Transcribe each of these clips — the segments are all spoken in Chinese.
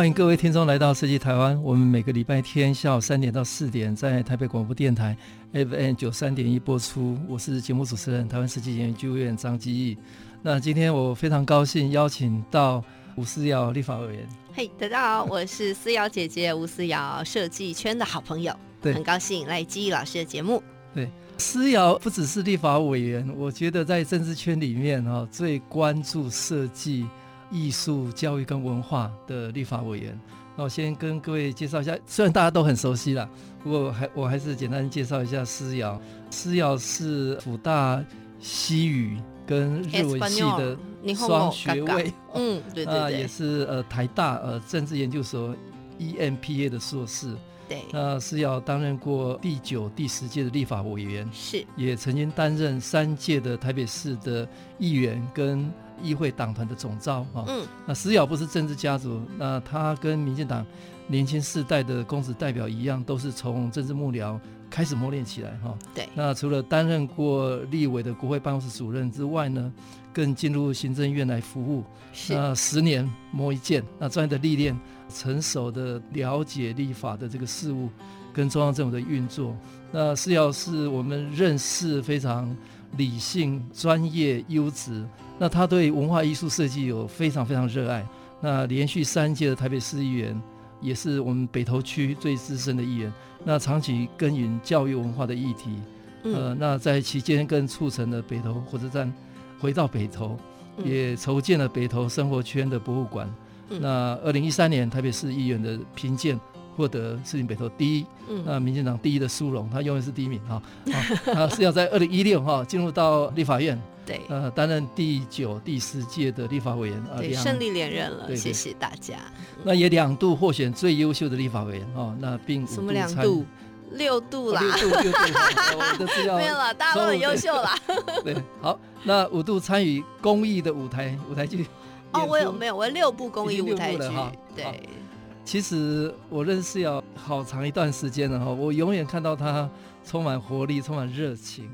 欢迎各位听众来到设计台湾。我们每个礼拜天下午三点到四点在台北广播电台 FM 九三点一播出。我是节目主持人台湾设计研究院张基义。那今天我非常高兴邀请到吴思瑶立法委员。嘿，hey, 大家好，我是思瑶姐姐吴思瑶，设计圈的好朋友。对，很高兴来基义老师的节目。对，思瑶不只是立法委员，我觉得在政治圈里面哈，最关注设计。艺术、教育跟文化的立法委员，那我先跟各位介绍一下，虽然大家都很熟悉了，不过还我还是简单介绍一下思瑶。思瑶是辅大西语跟日文系的双学位，嗯，对对 对，呃、也是呃台大呃政治研究所 EMPA 的硕士。对，那思瑶担任过第九、第十届的立法委员，是，也曾经担任三届的台北市的议员跟。议会党团的总召哈，嗯，那石瑶不是政治家族，那他跟民进党年轻世代的公职代表一样，都是从政治幕僚开始磨练起来哈。对，那除了担任过立委的国会办公室主任之外呢，更进入行政院来服务，是那十年磨一剑，那专业的历练，成熟的了解立法的这个事务跟中央政府的运作。那石瑶是我们认识非常理性、专业、优质。那他对文化艺术设计有非常非常热爱。那连续三届的台北市议员，也是我们北投区最资深的议员。那长期耕耘教育文化的议题，嗯、呃，那在期间更促成了北投火车站回到北投，嗯、也筹建了北投生活圈的博物馆。嗯、那二零一三年台北市议员的评鉴获得士林北投第一，嗯、那民进党第一的殊荣，他永远是第一名哈。他 是要在二零一六哈进入到立法院。对，呃，担任第九、第十届的立法委员，对，两顺利连任了，谢谢大家。那也两度获选最优秀的立法委员哦，那并什么两度？六度啦，六度，六度，我的资料没有了，大家都很优秀啦。对，好，那五度参与公益的舞台舞台剧。哦，我有没有？我有六部公益舞台剧哈。对，其实我认识要好长一段时间了哈，我永远看到他充满活力，充满热情。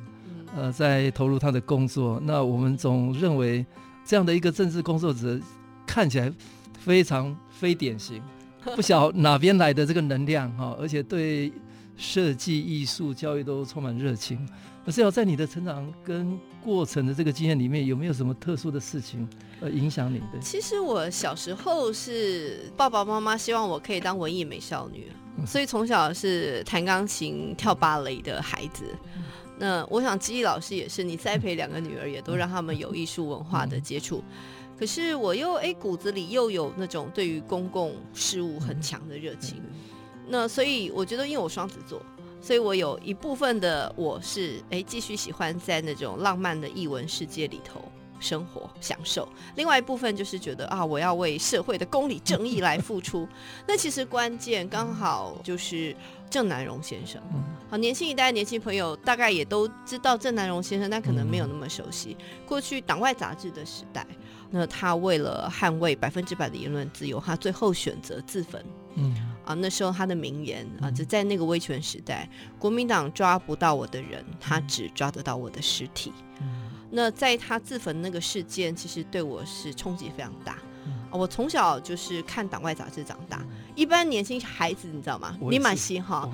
呃，在投入他的工作，那我们总认为这样的一个政治工作者看起来非常非典型，不晓哪边来的这个能量哈，而且对设计、艺术、教育都充满热情。可是要在你的成长跟过程的这个经验里面，有没有什么特殊的事情呃影响你的？其实我小时候是爸爸妈妈希望我可以当文艺美少女，所以从小是弹钢琴、跳芭蕾的孩子。那我想，基义老师也是，你栽培两个女儿，也都让他们有艺术文化的接触。可是我又哎，骨子里又有那种对于公共事务很强的热情。那所以我觉得，因为我双子座，所以我有一部分的我是哎，继续喜欢在那种浪漫的译文世界里头。生活享受，另外一部分就是觉得啊，我要为社会的公理正义来付出。那其实关键刚好就是郑南荣先生。好，年轻一代的年轻朋友大概也都知道郑南荣先生，但可能没有那么熟悉。过去党外杂志的时代，那他为了捍卫百分之百的言论自由，他最后选择自焚。嗯啊，那时候他的名言啊，就在那个威权时代，国民党抓不到我的人，他只抓得到我的尸体。那在他自焚那个事件，其实对我是冲击非常大。嗯、我从小就是看党外杂志长大，嗯、一般年轻孩子你知道吗？你蛮稀哈，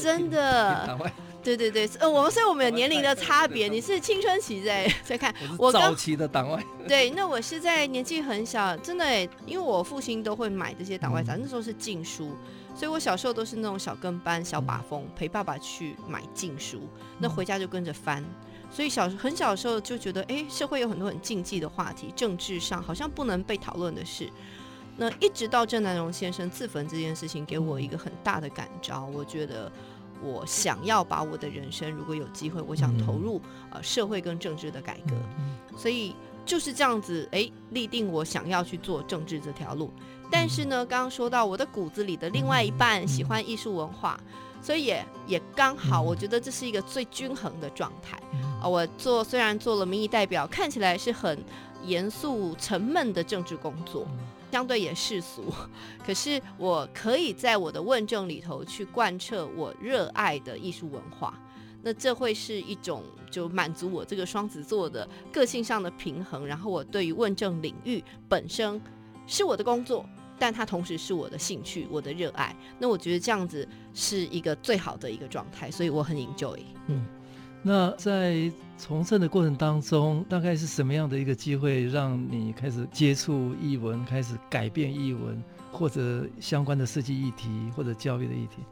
真的，对对对，呃，我们所以我们有年龄的差别。你是青春期在 在看，我早期的党外。对，那我是在年纪很小，真的，因为我父亲都会买这些党外杂志，嗯、那时候是禁书，所以我小时候都是那种小跟班、小把风，嗯、陪爸爸去买禁书，那回家就跟着翻。所以小很小的时候就觉得，哎，社会有很多很禁忌的话题，政治上好像不能被讨论的事。那一直到郑南榕先生自焚这件事情，给我一个很大的感召。我觉得我想要把我的人生，如果有机会，我想投入呃社会跟政治的改革。所以就是这样子，哎，立定我想要去做政治这条路。但是呢，刚刚说到我的骨子里的另外一半喜欢艺术文化，所以也也刚好，我觉得这是一个最均衡的状态啊。我做虽然做了民意代表，看起来是很严肃沉闷的政治工作，相对也世俗，可是我可以在我的问政里头去贯彻我热爱的艺术文化。那这会是一种就满足我这个双子座的个性上的平衡，然后我对于问政领域本身是我的工作，但它同时是我的兴趣，我的热爱。那我觉得这样子是一个最好的一个状态，所以我很 enjoy。嗯，那在从政的过程当中，大概是什么样的一个机会让你开始接触译文，开始改变译文或者相关的设计议题或者教育的议题？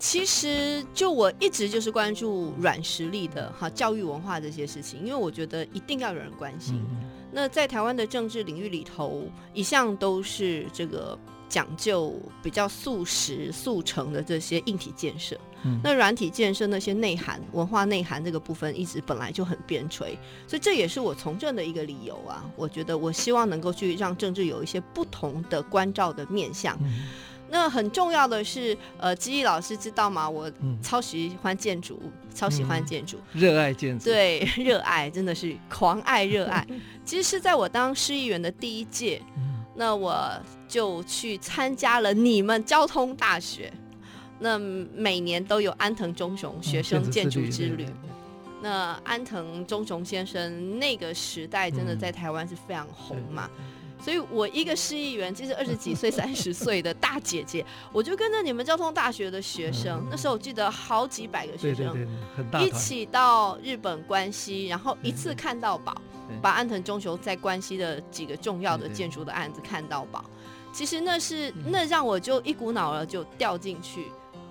其实，就我一直就是关注软实力的哈教育文化这些事情，因为我觉得一定要有人关心。嗯、那在台湾的政治领域里头，一向都是这个讲究比较速食速成的这些硬体建设。嗯、那软体建设那些内涵文化内涵这个部分，一直本来就很边陲，所以这也是我从政的一个理由啊。我觉得我希望能够去让政治有一些不同的关照的面向。嗯那很重要的是，呃，基毅老师知道吗？我超喜欢建筑，嗯、超喜欢建筑，热爱建筑，对，热爱真的是狂爱热爱。其实是在我当市议员的第一届，嗯、那我就去参加了你们交通大学，那每年都有安藤忠雄学生建筑之旅。嗯、那安藤忠雄先生那个时代真的在台湾是非常红嘛。嗯所以，我一个市议员，其实二十几岁、三十岁的大姐姐，我就跟着你们交通大学的学生，那时候我记得好几百个学生，一起到日本关西，然后一次看到饱，把安藤忠雄在关西的几个重要的建筑的案子看到饱。其实那是那让我就一股脑儿就掉进去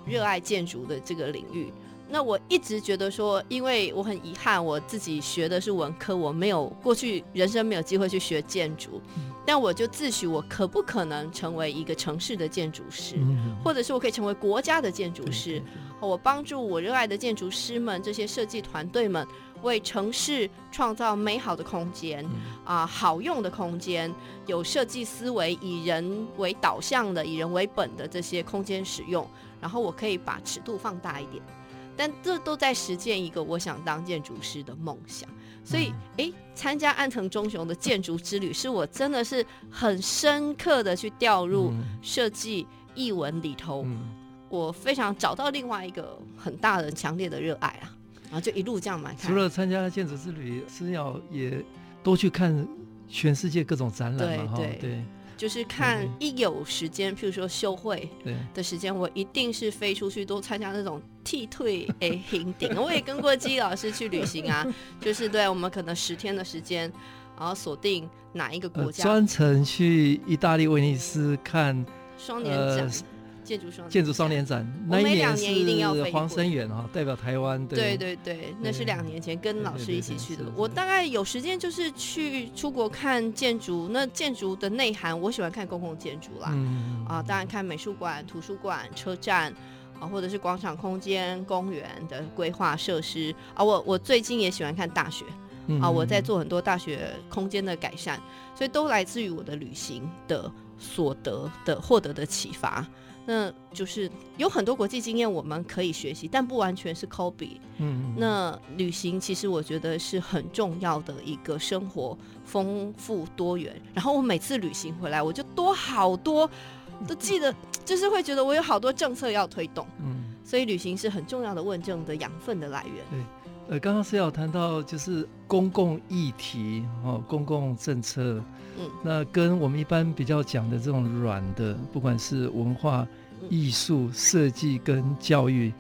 热爱建筑的这个领域。那我一直觉得说，因为我很遗憾，我自己学的是文科，我没有过去人生没有机会去学建筑，但我就自诩我可不可能成为一个城市的建筑师，或者是我可以成为国家的建筑师，我帮助我热爱的建筑师们，这些设计团队们，为城市创造美好的空间啊，好用的空间，有设计思维，以人为导向的，以人为本的这些空间使用，然后我可以把尺度放大一点。但这都在实践一个我想当建筑师的梦想，所以诶，参加安藤忠雄的建筑之旅，是我真的是很深刻的去掉入设计译文里头，我非常找到另外一个很大的强烈的热爱啊，然后就一路这样买。除了参加建筑之旅，是要也多去看全世界各种展览嘛？对对。就是看一有时间，譬如说休会的时间，我一定是飞出去多参加那种替退诶行顶。我也跟过基老师去旅行啊，就是对我们可能十天的时间，然后锁定哪一个国家，专程去意大利威尼斯看双年展。建筑双建筑双年展，我每两年一定要飞。黄生远哈，代表台湾。对对对，那是两年前跟老师一起去的。我大概有时间就是去出国看建筑。那建筑的内涵，我喜欢看公共建筑啦。嗯、啊，当然看美术馆、图书馆、车站啊，或者是广场空间、公园的规划设施啊。我我最近也喜欢看大学啊，我在做很多大学空间的改善，所以都来自于我的旅行的所得的获得的启发。那就是有很多国际经验我们可以学习，但不完全是 copy。嗯，那旅行其实我觉得是很重要的一个生活丰富多元。然后我每次旅行回来，我就多好多都记得，就是会觉得我有好多政策要推动。嗯，所以旅行是很重要的问政的养分的来源。对，呃，刚刚是要谈到就是公共议题哦，公共政策。嗯，那跟我们一般比较讲的这种软的，不管是文化。艺术设计跟教育，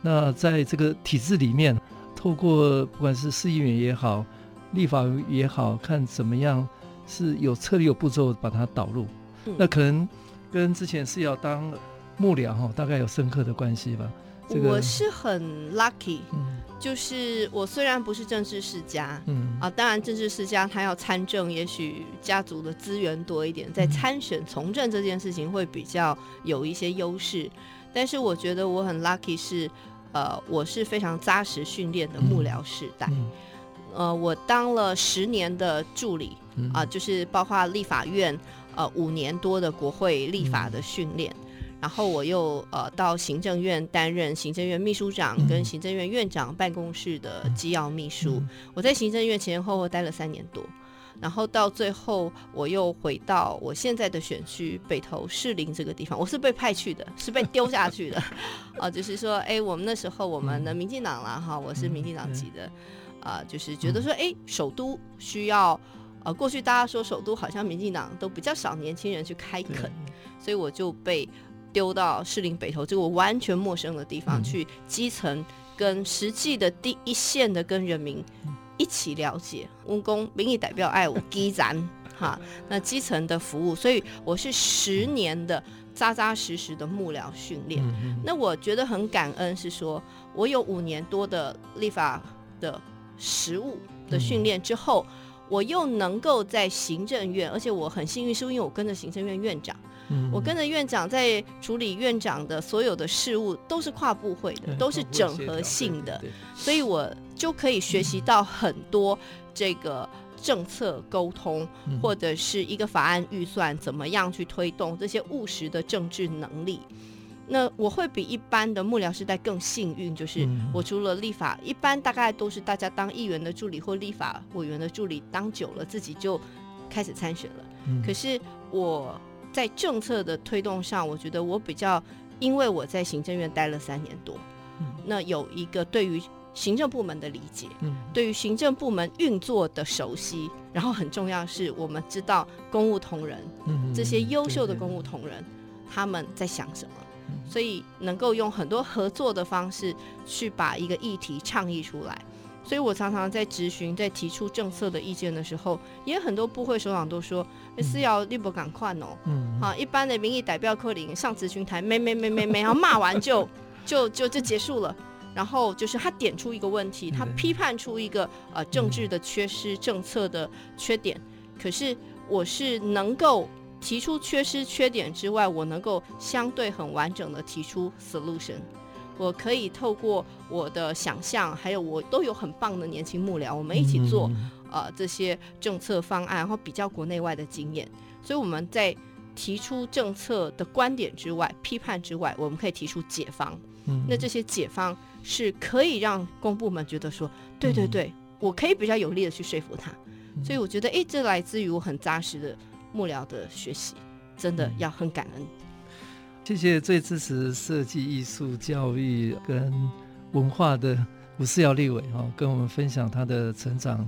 那在这个体制里面，透过不管是市议员也好，立法也好，看怎么样是有策略、有步骤把它导入。嗯、那可能跟之前是要当幕僚哈，大概有深刻的关系吧。这个、我是很 lucky，、嗯、就是我虽然不是政治世家，嗯啊，当然政治世家他要参政，也许家族的资源多一点，在参选从政这件事情会比较有一些优势。但是我觉得我很 lucky 是，呃，我是非常扎实训练的幕僚世代，嗯嗯、呃，我当了十年的助理。嗯、啊，就是包括立法院呃五年多的国会立法的训练。嗯然后我又呃到行政院担任行政院秘书长跟行政院院长办公室的机要秘书。嗯、我在行政院前前后后待了三年多，然后到最后我又回到我现在的选区北投士林这个地方。我是被派去的，是被丢下去的。啊、呃，就是说，哎，我们那时候我们的民进党啦，哈，我是民进党籍的，啊、呃，就是觉得说，哎，首都需要，呃，过去大家说首都好像民进党都比较少年轻人去开垦，所以我就被。丢到士林北投这个我完全陌生的地方，嗯、去基层跟实际的第一线的跟人民一起了解，温公民意代表爱我基层哈，那基层的服务，所以我是十年的扎扎实实的幕僚训练。嗯、那我觉得很感恩，是说我有五年多的立法的实务的训练之后，嗯、我又能够在行政院，而且我很幸运，是因为我跟着行政院院长。我跟着院长在处理院长的所有的事务，都是跨部会的，都是整合性的，所以我就可以学习到很多这个政策沟通，或者是一个法案预算怎么样去推动这些务实的政治能力。那我会比一般的幕僚时代更幸运，就是我除了立法，一般大概都是大家当议员的助理或立法委员的助理，当久了自己就开始参选了。可是我。在政策的推动上，我觉得我比较，因为我在行政院待了三年多，嗯、那有一个对于行政部门的理解，嗯、对于行政部门运作的熟悉，然后很重要是，我们知道公务同仁，嗯、这些优秀的公务同仁，嗯、他们在想什么，嗯、所以能够用很多合作的方式去把一个议题倡议出来。所以我常常在质询、在提出政策的意见的时候，也很多部会首长都说：“是要立不赶快哦。”嗯，好，一般的民意代表柯林上咨询台，没没没没没，然后骂完就就就就结束了。然后就是他点出一个问题，他批判出一个呃政治的缺失、政策的缺点。可是我是能够提出缺失、缺点之外，我能够相对很完整的提出 solution。我可以透过我的想象，还有我都有很棒的年轻幕僚，我们一起做呃这些政策方案，然后比较国内外的经验。所以我们在提出政策的观点之外、批判之外，我们可以提出解方。那这些解方是可以让公部门觉得说，对对对，我可以比较有力的去说服他。所以我觉得，诶，这来自于我很扎实的幕僚的学习，真的要很感恩。谢谢最支持设计艺术教育跟文化的吴思尧立伟哈，跟我们分享他的成长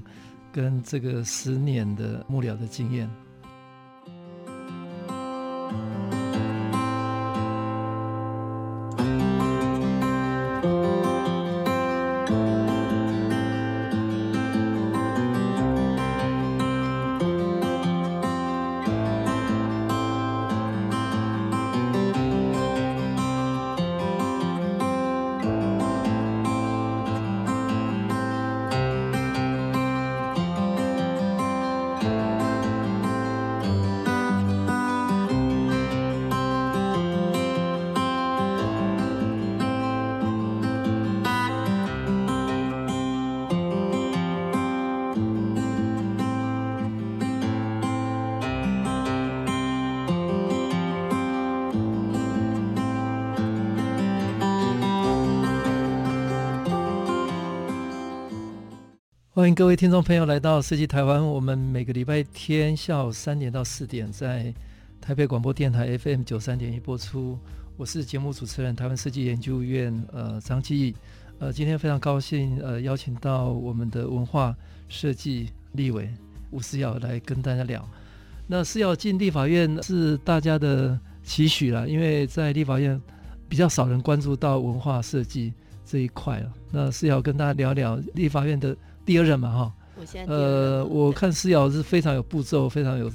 跟这个十年的幕僚的经验。各位听众朋友来到设计台湾。我们每个礼拜天下午三点到四点在台北广播电台 FM 九三点一播出。我是节目主持人台湾设计研究院呃张基义。呃，今天非常高兴呃邀请到我们的文化设计立委吴思瑶来跟大家聊。那思瑶进立法院是大家的期许啦，因为在立法院比较少人关注到文化设计这一块了。那思瑶跟大家聊聊立法院的。第二任嘛，哈，呃，我看思瑶是非常有步骤，非常有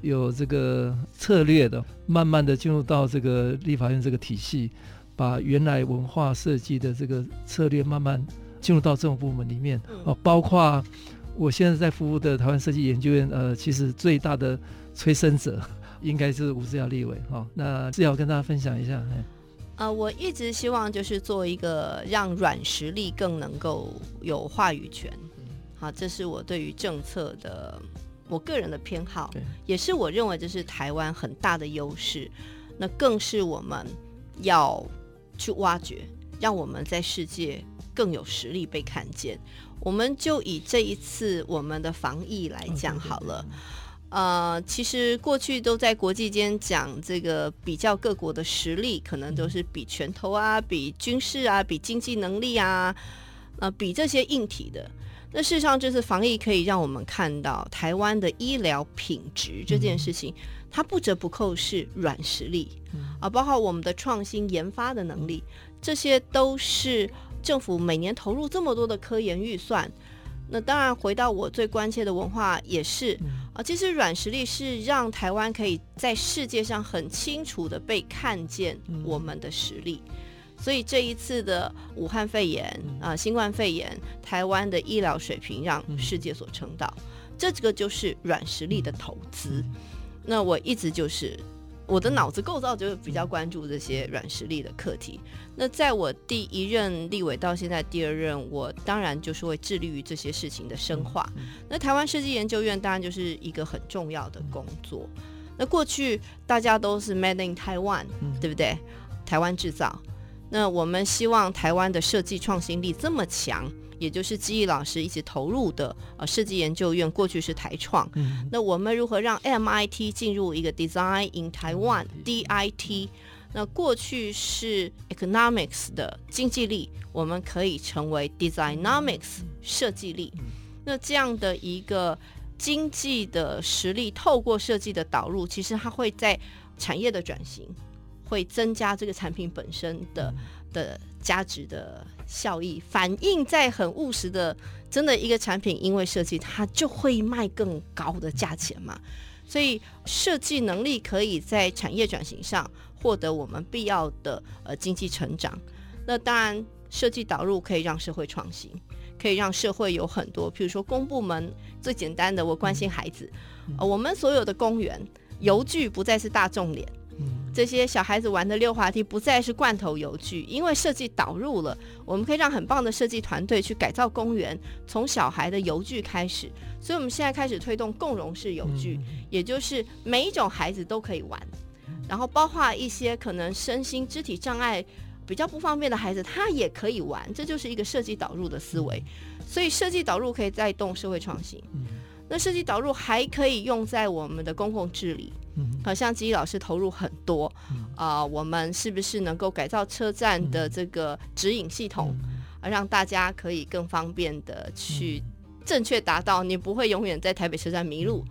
有这个策略的，慢慢的进入到这个立法院这个体系，把原来文化设计的这个策略慢慢进入到政府部门里面，哦，包括我现在在服务的台湾设计研究院，呃，其实最大的催生者应该是吴志尧立委，哈，那思瑶跟大家分享一下，呃，我一直希望就是做一个让软实力更能够有话语权。啊，这是我对于政策的我个人的偏好，对也是我认为这是台湾很大的优势。那更是我们要去挖掘，让我们在世界更有实力被看见。我们就以这一次我们的防疫来讲好了。呃，其实过去都在国际间讲这个比较各国的实力，可能都是比拳头啊、比军事啊、比经济能力啊，呃，比这些硬体的。那事实上，这次防疫可以让我们看到台湾的医疗品质这件事情，它不折不扣是软实力啊，包括我们的创新研发的能力，这些都是政府每年投入这么多的科研预算。那当然，回到我最关切的文化也是啊，其实软实力是让台湾可以在世界上很清楚的被看见我们的实力。所以这一次的武汉肺炎啊、呃，新冠肺炎，台湾的医疗水平让世界所称道，这个就是软实力的投资。那我一直就是我的脑子构造就是比较关注这些软实力的课题。那在我第一任立委到现在第二任，我当然就是会致力于这些事情的深化。那台湾设计研究院当然就是一个很重要的工作。那过去大家都是 Made in Taiwan，对不对？台湾制造。那我们希望台湾的设计创新力这么强，也就是基毅老师一直投入的呃设计研究院，过去是台创。嗯、那我们如何让 MIT 进入一个 Design in Taiwan、嗯、DIT？那过去是 Economics 的经济力，我们可以成为 Designomics 设计力。那这样的一个经济的实力，透过设计的导入，其实它会在产业的转型。会增加这个产品本身的的价值的效益，反映在很务实的，真的一个产品，因为设计它就会卖更高的价钱嘛。所以设计能力可以在产业转型上获得我们必要的呃经济成长。那当然，设计导入可以让社会创新，可以让社会有很多，譬如说公部门最简单的，我关心孩子，呃，我们所有的公园邮局不再是大众脸。这些小孩子玩的溜滑梯不再是罐头游具，因为设计导入了，我们可以让很棒的设计团队去改造公园，从小孩的游具开始。所以，我们现在开始推动共融式游具，也就是每一种孩子都可以玩，然后包括一些可能身心肢体障碍比较不方便的孩子，他也可以玩。这就是一个设计导入的思维。所以，设计导入可以带动社会创新。那设计导入还可以用在我们的公共治理。好像基义老师投入很多啊、呃，我们是不是能够改造车站的这个指引系统，啊，让大家可以更方便的去正确达到，你不会永远在台北车站迷路。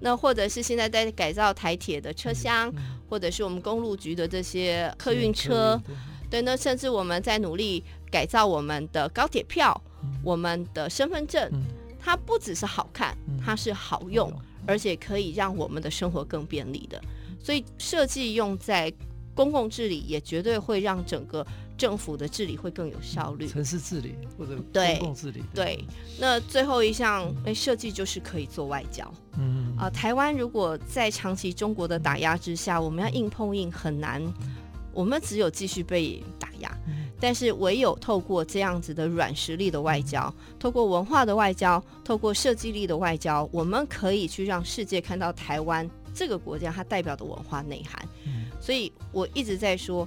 那或者是现在在改造台铁的车厢，或者是我们公路局的这些客运车，对，那甚至我们在努力改造我们的高铁票，我们的身份证，它不只是好看，它是好用。而且可以让我们的生活更便利的，所以设计用在公共治理，也绝对会让整个政府的治理会更有效率。城市治理或者公共治理。对，对，那最后一项，哎，设计就是可以做外交。嗯啊、呃，台湾如果在长期中国的打压之下，我们要硬碰硬很难，我们只有继续被打压。但是唯有透过这样子的软实力的外交，透过文化的外交，透过设计力的外交，我们可以去让世界看到台湾这个国家它代表的文化内涵。所以我一直在说，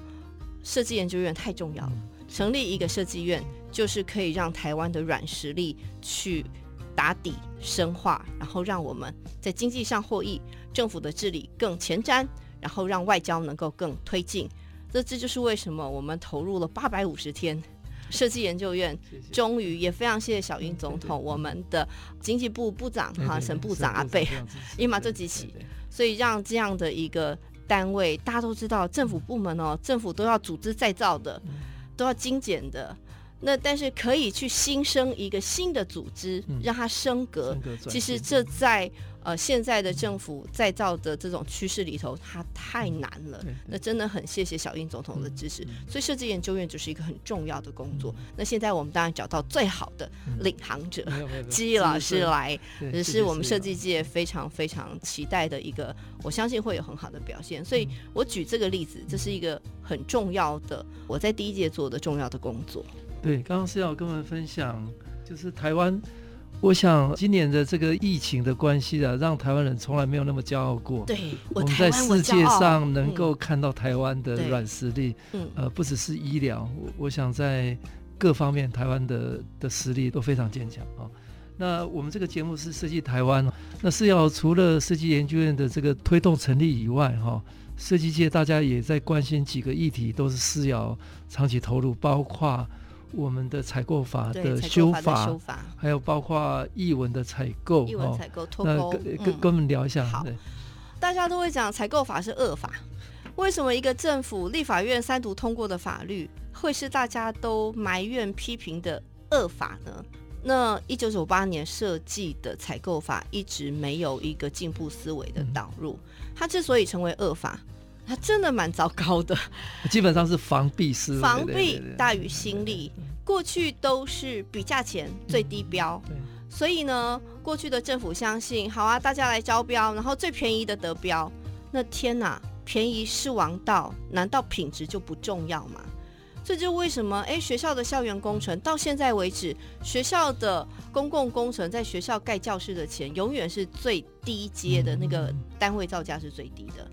设计研究院太重要了。成立一个设计院，就是可以让台湾的软实力去打底深化，然后让我们在经济上获益，政府的治理更前瞻，然后让外交能够更推进。这这就是为什么我们投入了八百五十天，设计研究院终于也非常谢谢小英总统，我们的经济部部长哈沈部长阿贝，因为这几起，所以让这样的一个单位，大家都知道政府部门哦，政府都要组织再造的，都要精简的，那但是可以去新生一个新的组织，让它升格，其实这在。呃，现在的政府再造的这种趋势里头，它太难了。那真的很谢谢小英总统的支持。所以设计研究院就是一个很重要的工作。那现在我们当然找到最好的领航者，基义老师来，也是我们设计界非常非常期待的一个，我相信会有很好的表现。所以我举这个例子，这是一个很重要的，我在第一届做的重要的工作。对，刚刚是要跟我们分享，就是台湾。我想今年的这个疫情的关系啊，让台湾人从来没有那么骄傲过。对，我，我们在世界上能够看到台湾的软实力，嗯，呃，不只是医疗，我我想在各方面台湾的的实力都非常坚强啊。那我们这个节目是设计台湾，那是要除了设计研究院的这个推动成立以外，哈，设计界大家也在关心几个议题，都是思瑶长期投入，包括我们的采购法的修法，修法还有包括译文的采购，译文采购脱钩，那跟跟跟我们聊一下。好，对大家都会讲采购法是恶法，为什么一个政府立法院三读通过的法律，会是大家都埋怨批评的恶法呢？那一九九八年设计的采购法一直没有一个进步思维的导入，它之所以成为恶法，它真的蛮糟糕的。基本上是防弊思维，防弊大于心力。过去都是比价钱最低标，所以呢，过去的政府相信，好啊，大家来招标，然后最便宜的得标。那天哪，便宜是王道，难道品质就不重要吗？这就为什么哎，学校的校园工程到现在为止，学校的公共工程在学校盖教室的钱永远是最低阶的那个单位造价是最低的。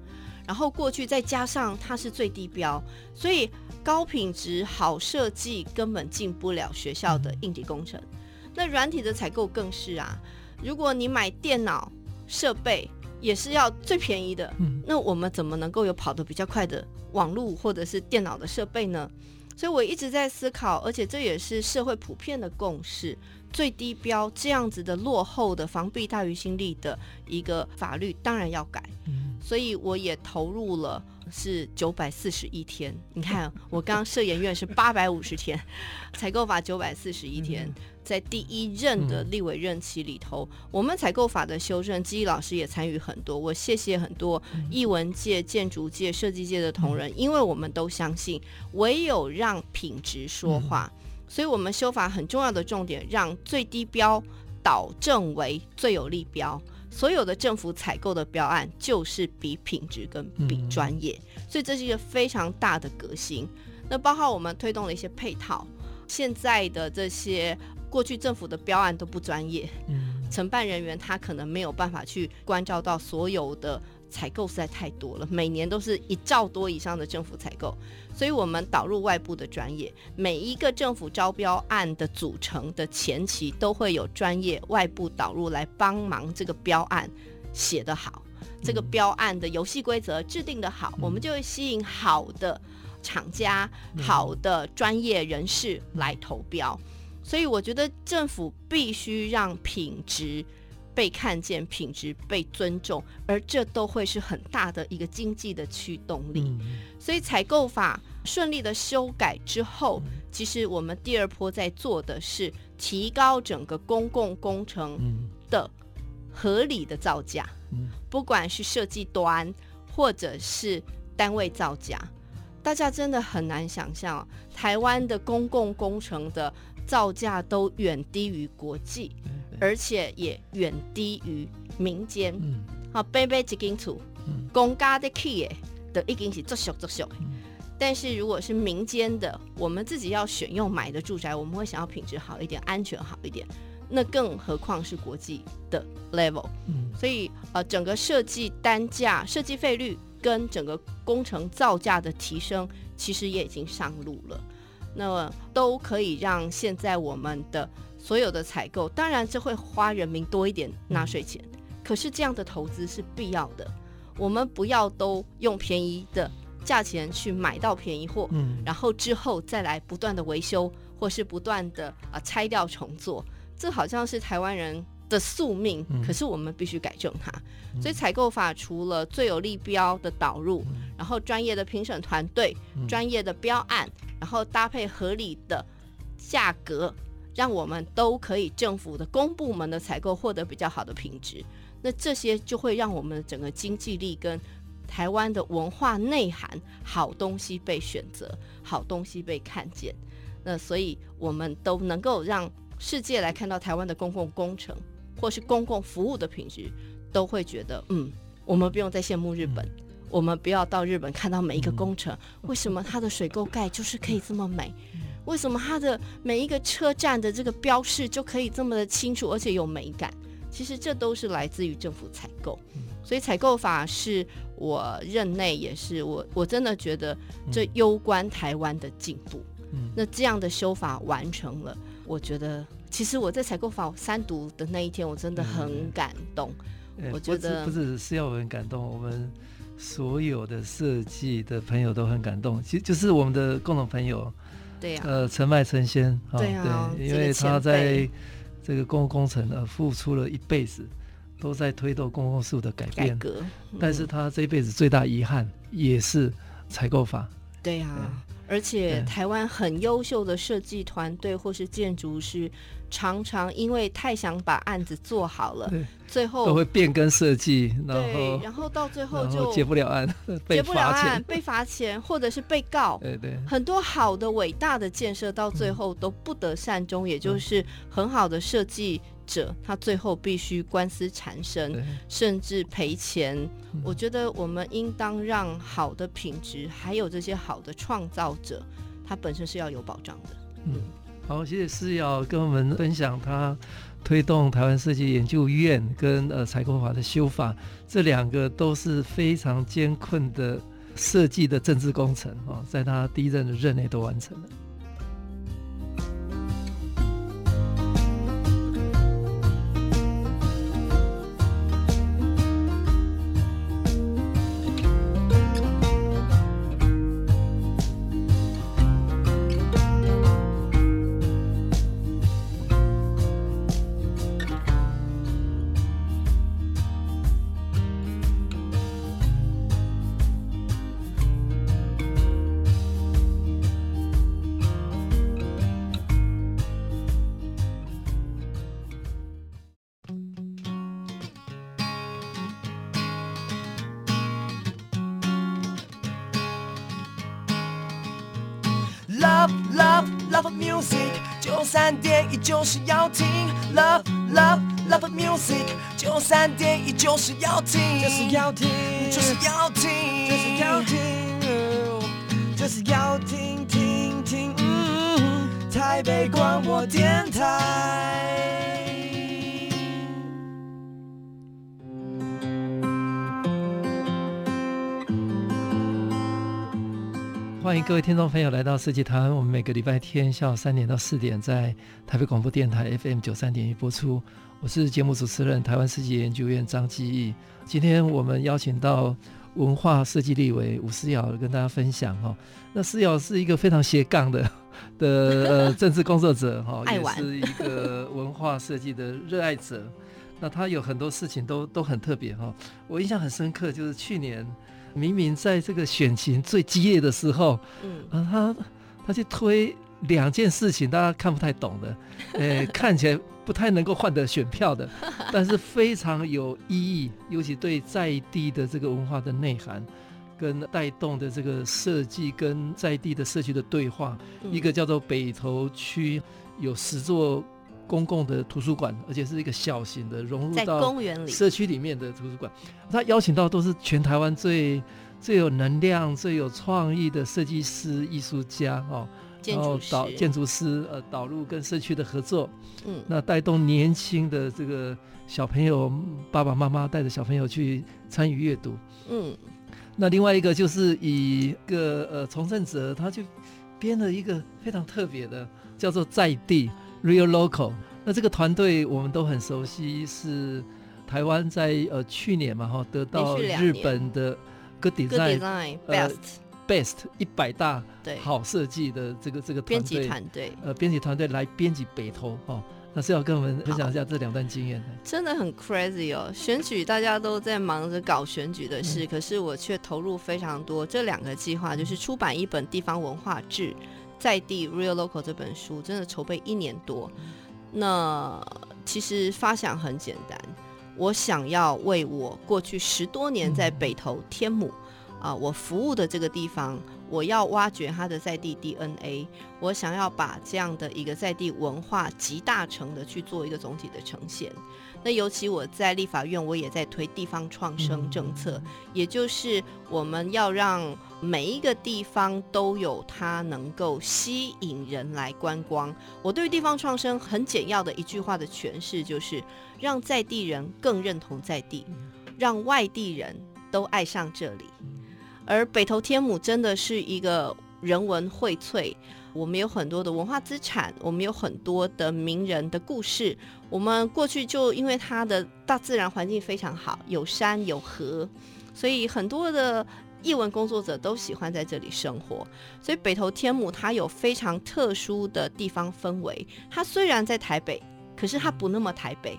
然后过去再加上它是最低标，所以高品质好设计根本进不了学校的硬体工程。那软体的采购更是啊，如果你买电脑设备也是要最便宜的，那我们怎么能够有跑得比较快的网络或者是电脑的设备呢？所以我一直在思考，而且这也是社会普遍的共识：最低标这样子的落后的防弊大于心力的一个法律，当然要改。所以我也投入了是九百四十一天。你看，我刚刚设研院是八百五十天，采购法九百四十一天。在第一任的立委任期里头，嗯、我们采购法的修正，基老师也参与很多。我谢谢很多艺文界、建筑界、设计界的同仁，嗯、因为我们都相信，唯有让品质说话。嗯、所以，我们修法很重要的重点，让最低标导正为最有利标。所有的政府采购的标案，就是比品质跟比专业。嗯、所以，这是一个非常大的革新。那包括我们推动了一些配套，现在的这些。过去政府的标案都不专业，嗯，承办人员他可能没有办法去关照到所有的采购实在太多了，每年都是一兆多以上的政府采购，所以我们导入外部的专业，每一个政府招标案的组成的前期都会有专业外部导入来帮忙这个标案写得好，这个标案的游戏规则制定得好，我们就会吸引好的厂家、好的专业人士来投标。所以我觉得政府必须让品质被看见，品质被尊重，而这都会是很大的一个经济的驱动力。所以采购法顺利的修改之后，其实我们第二波在做的是提高整个公共工程的合理的造价，不管是设计端或者是单位造价，大家真的很难想象台湾的公共工程的。造价都远低于国际，而且也远低于民间。好，背背几间厝，公家的企业的已经是作秀作秀。但是如果是民间的，我们自己要选用买的住宅，我们会想要品质好一点，安全好一点。那更何况是国际的 level。所以呃，整个设计单价、设计费率跟整个工程造价的提升，其实也已经上路了。那么都可以让现在我们的所有的采购，当然这会花人民多一点纳税钱，可是这样的投资是必要的。我们不要都用便宜的价钱去买到便宜货，嗯，然后之后再来不断的维修，或是不断的啊拆掉重做，这好像是台湾人的宿命。可是我们必须改正它。所以采购法除了最有利标的导入，然后专业的评审团队、专业的标案。然后搭配合理的价格，让我们都可以政府的公部门的采购获得比较好的品质。那这些就会让我们整个经济力跟台湾的文化内涵，好东西被选择，好东西被看见。那所以我们都能够让世界来看到台湾的公共工程或是公共服务的品质，都会觉得嗯，我们不用再羡慕日本。我们不要到日本看到每一个工程，为什么它的水沟盖就是可以这么美？为什么它的每一个车站的这个标示就可以这么的清楚，而且有美感？其实这都是来自于政府采购，所以采购法是我任内也是我我真的觉得这攸关台湾的进步。那这样的修法完成了，我觉得其实我在采购法三读的那一天，我真的很感动。我觉得不是是要很感动，我们。所有的设计的朋友都很感动，其实就是我们的共同朋友，对呀、啊，呃，成败成先，对啊，对，因为他在这个公共工程呢付出了一辈子，都在推动公共事务的改变，改革，嗯、但是他这一辈子最大遗憾也是采购法，对呀、啊，而且台湾很优秀的设计团队或是建筑师。常常因为太想把案子做好了，最后都会变更设计，然后然后到最后就结不了案，结不了案，被罚钱，或者是被告。对对，很多好的伟大的建设到最后都不得善终，也就是很好的设计者，他最后必须官司缠身，甚至赔钱。我觉得我们应当让好的品质，还有这些好的创造者，他本身是要有保障的。嗯。好，谢谢思瑶跟我们分享他推动台湾设计研究院跟呃采购法的修法，这两个都是非常艰困的设计的政治工程啊，在他第一任的任内都完成了。就是要听。Love love love music，九三点一就是要听，就是要听，就是要听，就是要听，就是要听听听，嗯，台北广播电台。欢迎各位听众朋友来到设计台湾。我们每个礼拜天下午三点到四点在台北广播电台 FM 九三点一播出。我是节目主持人台湾设计研究院张基义。今天我们邀请到文化设计立委吴思瑶跟大家分享哈。那思瑶是一个非常斜杠的的呃政治工作者哈，也是一个文化设计的热爱者。那他有很多事情都都很特别哈。我印象很深刻，就是去年。明明在这个选情最激烈的时候，嗯，啊，他他去推两件事情，大家看不太懂的，呃，看起来不太能够换得选票的，但是非常有意义，尤其对在地的这个文化的内涵，跟带动的这个设计跟在地的社区的对话，嗯，一个叫做北投区有十座。公共的图书馆，而且是一个小型的，融入到社区里面的图书馆。他邀请到都是全台湾最最有能量、最有创意的设计师、艺术家哦，然后导建筑师呃导入跟社区的合作，嗯，那带动年轻的这个小朋友，爸爸妈妈带着小朋友去参与阅读，嗯，那另外一个就是以一个呃从政者，他就编了一个非常特别的，叫做在地。Real Local，那这个团队我们都很熟悉，是台湾在呃去年嘛哈得到日本的 Good Design, Good Design、呃、Best Best 一百大好设计的这个这个团队，编辑团队呃编辑团队来编辑北投哦，那是要跟我们分享一下这两段经验的。真的很 crazy 哦，选举大家都在忙着搞选举的事，嗯、可是我却投入非常多。这两个计划就是出版一本地方文化志。在地 Real Local 这本书真的筹备一年多，那其实发想很简单，我想要为我过去十多年在北投天母啊、呃，我服务的这个地方，我要挖掘它的在地 DNA，我想要把这样的一个在地文化集大成的去做一个总体的呈现。那尤其我在立法院，我也在推地方创生政策，也就是我们要让。每一个地方都有它能够吸引人来观光。我对于地方创生很简要的一句话的诠释就是：让在地人更认同在地，让外地人都爱上这里。而北投天母真的是一个人文荟萃，我们有很多的文化资产，我们有很多的名人的故事。我们过去就因为它的大自然环境非常好，有山有河，所以很多的艺文工作者都喜欢在这里生活。所以北投天母它有非常特殊的地方氛围。它虽然在台北，可是它不那么台北。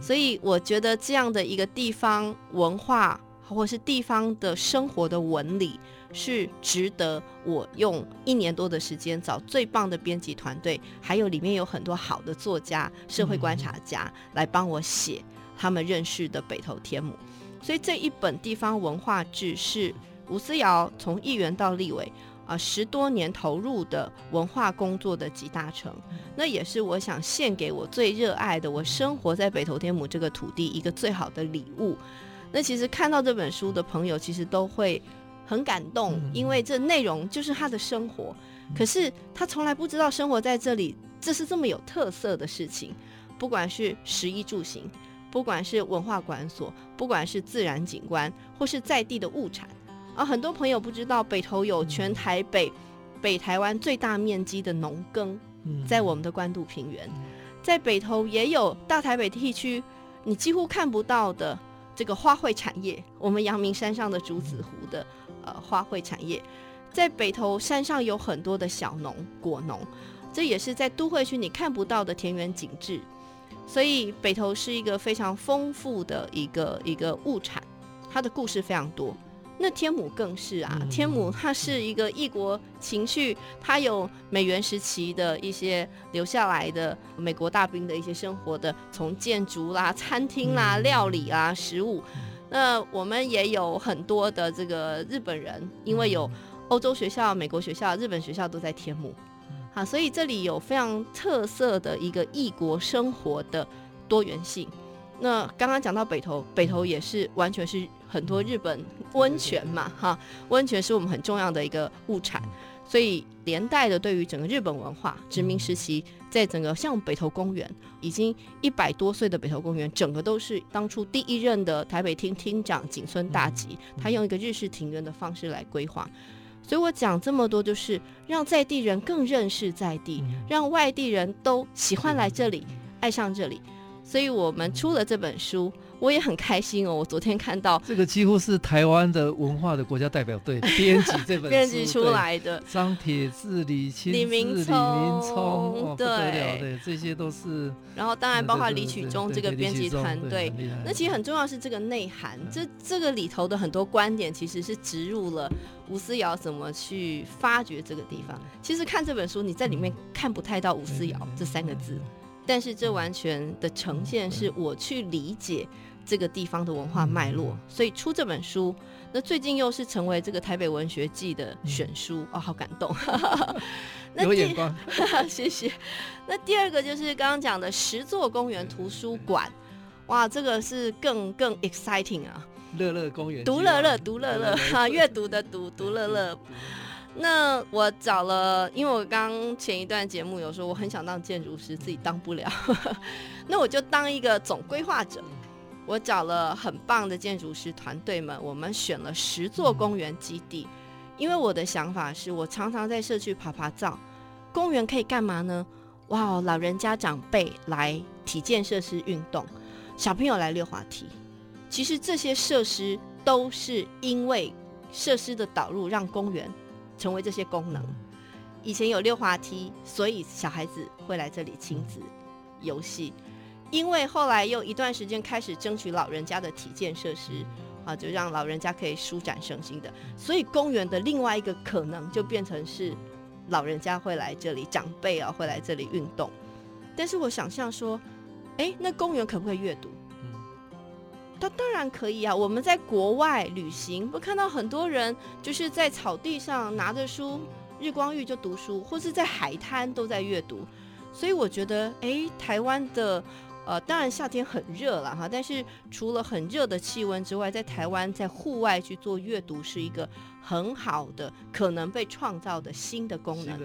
所以我觉得这样的一个地方文化。或是地方的生活的纹理，是值得我用一年多的时间找最棒的编辑团队，还有里面有很多好的作家、社会观察家来帮我写他们认识的北投天母。所以这一本地方文化志是吴思瑶从议员到立委啊十多年投入的文化工作的集大成。那也是我想献给我最热爱的，我生活在北投天母这个土地一个最好的礼物。那其实看到这本书的朋友，其实都会很感动，因为这内容就是他的生活。可是他从来不知道生活在这里，这是这么有特色的事情。不管是食衣住行，不管是文化馆所，不管是自然景观，或是在地的物产啊，很多朋友不知道北投有全台北、北台湾最大面积的农耕，在我们的关渡平原，在北投也有大台北地区你几乎看不到的。这个花卉产业，我们阳明山上的竹子湖的呃花卉产业，在北投山上有很多的小农果农，这也是在都会区你看不到的田园景致，所以北投是一个非常丰富的一个一个物产，它的故事非常多。那天母更是啊，天母它是一个异国情绪，它有美元时期的一些留下来的美国大兵的一些生活的，从建筑啦、餐厅啦、料理啦、食物。那我们也有很多的这个日本人，因为有欧洲学校、美国学校、日本学校都在天母，啊，所以这里有非常特色的一个异国生活的多元性。那刚刚讲到北投，北投也是完全是很多日本温泉嘛，哈，温泉是我们很重要的一个物产，所以连带的对于整个日本文化殖民时期，在整个像北投公园，已经一百多岁的北投公园，整个都是当初第一任的台北厅厅长井村大吉，他用一个日式庭院的方式来规划，所以我讲这么多，就是让在地人更认识在地，让外地人都喜欢来这里，爱上这里。所以我们出了这本书，我也很开心哦。我昨天看到这个几乎是台湾的文化的国家代表队 编辑这本书编辑出来的，张铁志、李清志、李明聪，哦、对，对，这些都是。然后当然包括李曲中这个编辑团队，那其实很重要是这个内涵，这这个里头的很多观点其实是植入了吴思瑶怎么去发掘这个地方。其实看这本书，你在里面看不太到吴思瑶这三个字。但是这完全的呈现是我去理解这个地方的文化脉络，所以出这本书，那最近又是成为这个台北文学季的选书，哦，好感动，那有眼光，谢谢。那第二个就是刚刚讲的十座公园图书馆，哇，这个是更更 exciting 啊，乐乐公园，独乐乐，独乐乐哈，阅读的读，独乐乐。那我找了，因为我刚前一段节目有说我很想当建筑师，自己当不了，那我就当一个总规划者。我找了很棒的建筑师团队们，我们选了十座公园基地。因为我的想法是我常常在社区爬爬照，公园可以干嘛呢？哇，老人家长辈来体健设施运动，小朋友来溜滑梯。其实这些设施都是因为设施的导入，让公园。成为这些功能，以前有溜滑梯，所以小孩子会来这里亲子游戏。因为后来又一段时间开始争取老人家的体健设施，啊，就让老人家可以舒展身心的，所以公园的另外一个可能就变成是老人家会来这里，长辈啊会来这里运动。但是我想象说，哎，那公园可不可以阅读？它当然可以啊！我们在国外旅行，会看到很多人就是在草地上拿着书，日光浴就读书，或是在海滩都在阅读。所以我觉得，哎，台湾的呃，当然夏天很热了哈，但是除了很热的气温之外，在台湾在户外去做阅读是一个很好的可能被创造的新的功能，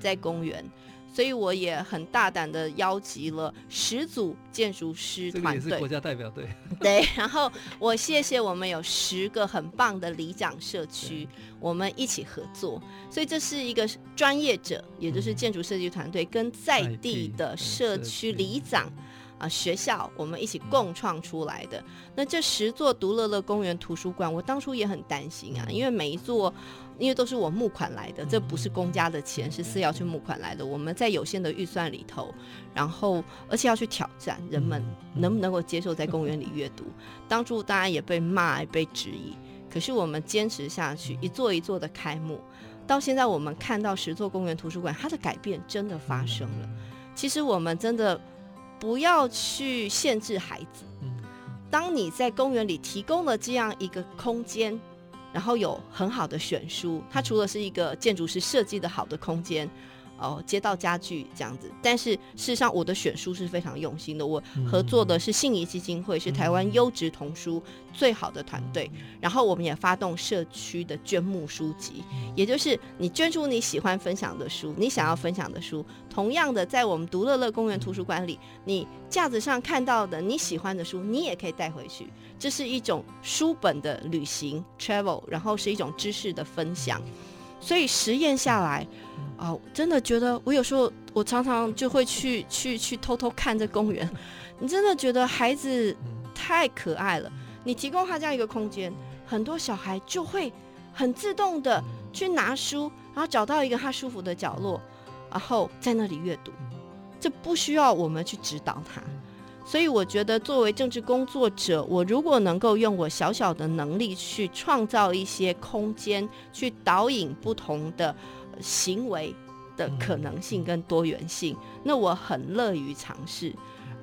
在公园。所以我也很大胆的邀集了十组建筑师团队，这个、国家代表队。对，然后我谢谢我们有十个很棒的里长社区，我们一起合作。所以这是一个专业者，也就是建筑设计团队跟在地的社区里长。啊，学校我们一起共创出来的。那这十座独乐乐公园图书馆，我当初也很担心啊，因为每一座，因为都是我募款来的，这不是公家的钱，是私要去募款来的。我们在有限的预算里头，然后而且要去挑战人们能不能够接受在公园里阅读。当初当然也被骂，也被质疑，可是我们坚持下去，一座一座的开幕，到现在我们看到十座公园图书馆，它的改变真的发生了。其实我们真的。不要去限制孩子。当你在公园里提供了这样一个空间，然后有很好的选书，它除了是一个建筑师设计的好的空间。哦，街道家具这样子，但是事实上我的选书是非常用心的。我合作的是信谊基金会，是台湾优质童书最好的团队。然后我们也发动社区的捐募书籍，也就是你捐出你喜欢分享的书，你想要分享的书。同样的，在我们独乐乐公园图书馆里，你架子上看到的你喜欢的书，你也可以带回去。这是一种书本的旅行 （travel），然后是一种知识的分享。所以实验下来。哦，真的觉得我有时候我常常就会去去去偷偷看这公园，你真的觉得孩子太可爱了。你提供他这样一个空间，很多小孩就会很自动的去拿书，然后找到一个他舒服的角落，然后在那里阅读。这不需要我们去指导他。所以我觉得作为政治工作者，我如果能够用我小小的能力去创造一些空间，去导引不同的。行为的可能性跟多元性，那我很乐于尝试。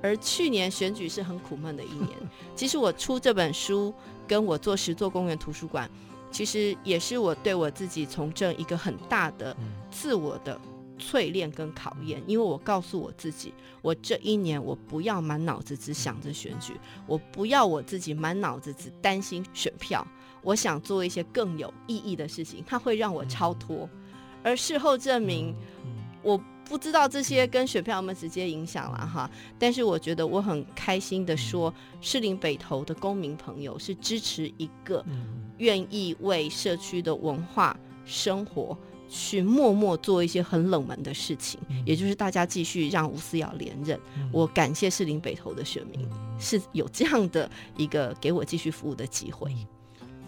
而去年选举是很苦闷的一年，其实我出这本书，跟我做十座公园图书馆，其实也是我对我自己从政一个很大的自我的淬炼跟考验。因为我告诉我自己，我这一年我不要满脑子只想着选举，我不要我自己满脑子只担心选票，我想做一些更有意义的事情，它会让我超脱。而事后证明，我不知道这些跟选票有没有直接影响了哈。但是我觉得我很开心的说，士林北投的公民朋友是支持一个愿意为社区的文化生活去默默做一些很冷门的事情，也就是大家继续让吴思瑶连任。我感谢士林北投的选民是有这样的一个给我继续服务的机会。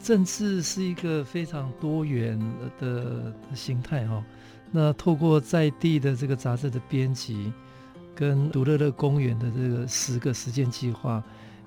政治是一个非常多元的形态哈，那透过在地的这个杂志的编辑，跟独乐乐公园的这个十个实践计划，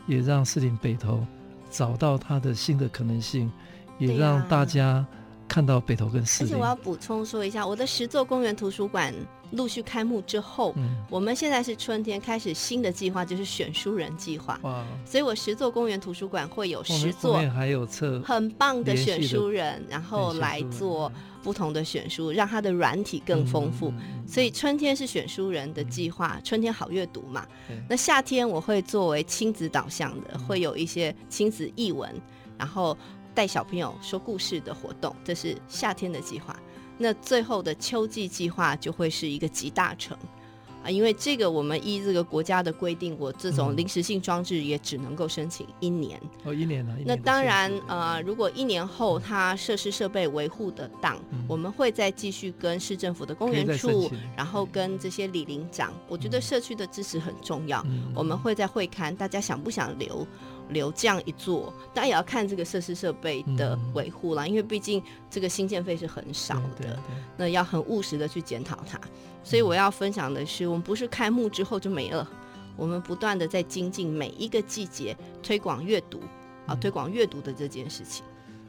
也让士林北投找到它的新的可能性，也让大家看到北投跟士林。而且我要补充说一下，我的十座公园图书馆。陆续开幕之后，嗯，我们现在是春天开始新的计划，就是选书人计划。哇！所以我十座公园图书馆会有十座，还有册很棒的选书人，然后来做不同的选书，让它的软体更丰富。所以春天是选书人的计划，春天好阅读嘛。那夏天我会作为亲子导向的，会有一些亲子译文，然后带小朋友说故事的活动，这是夏天的计划。那最后的秋季计划就会是一个集大成啊，因为这个我们依这个国家的规定，我这种临时性装置也只能够申请一年。哦，一年了。那当然，呃，如果一年后它设施设备维护得当，嗯，我们会再继续跟市政府的公园处，然后跟这些李林长，我觉得社区的支持很重要。嗯，我们会在会刊大家想不想留。留这样一座，当然也要看这个设施设备的维护啦，嗯，因为毕竟这个新建费是很少的，那要很务实的去检讨它。所以我要分享的是，我们不是开幕之后就没了，我们不断的在精进每一个季节推广阅读啊，推广阅读的这件事情。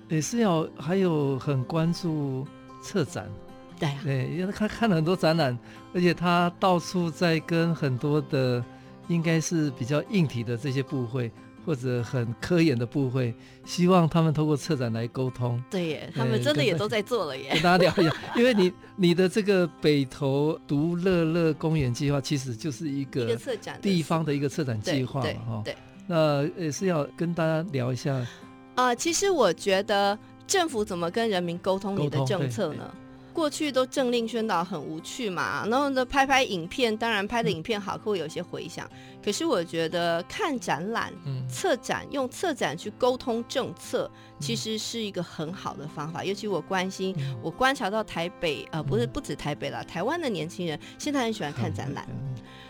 也是要还有很关注策展，对啊，对，因为他看了很多展览，而且他到处在跟很多的应该是比较硬体的这些部会。或者很科研的部会，希望他们透过策展来沟通。对耶，他们真的也都在做了耶。跟大家聊一下，因为你你的这个北投独乐乐公园计划，其实就是一个策展地方的一个策展计划嘛，哈。对，那也是要跟大家聊一下。啊、呃，其实我觉得政府怎么跟人民沟通你的政策呢？过去都政令宣导很无趣嘛，然后呢，拍拍影片，当然拍的影片好，会有一些回响。可是我觉得看展览、策展，用策展去沟通政策，其实是一个很好的方法。尤其我关心，我观察到台北，呃，不是不止台北了，台湾的年轻人现在很喜欢看展览，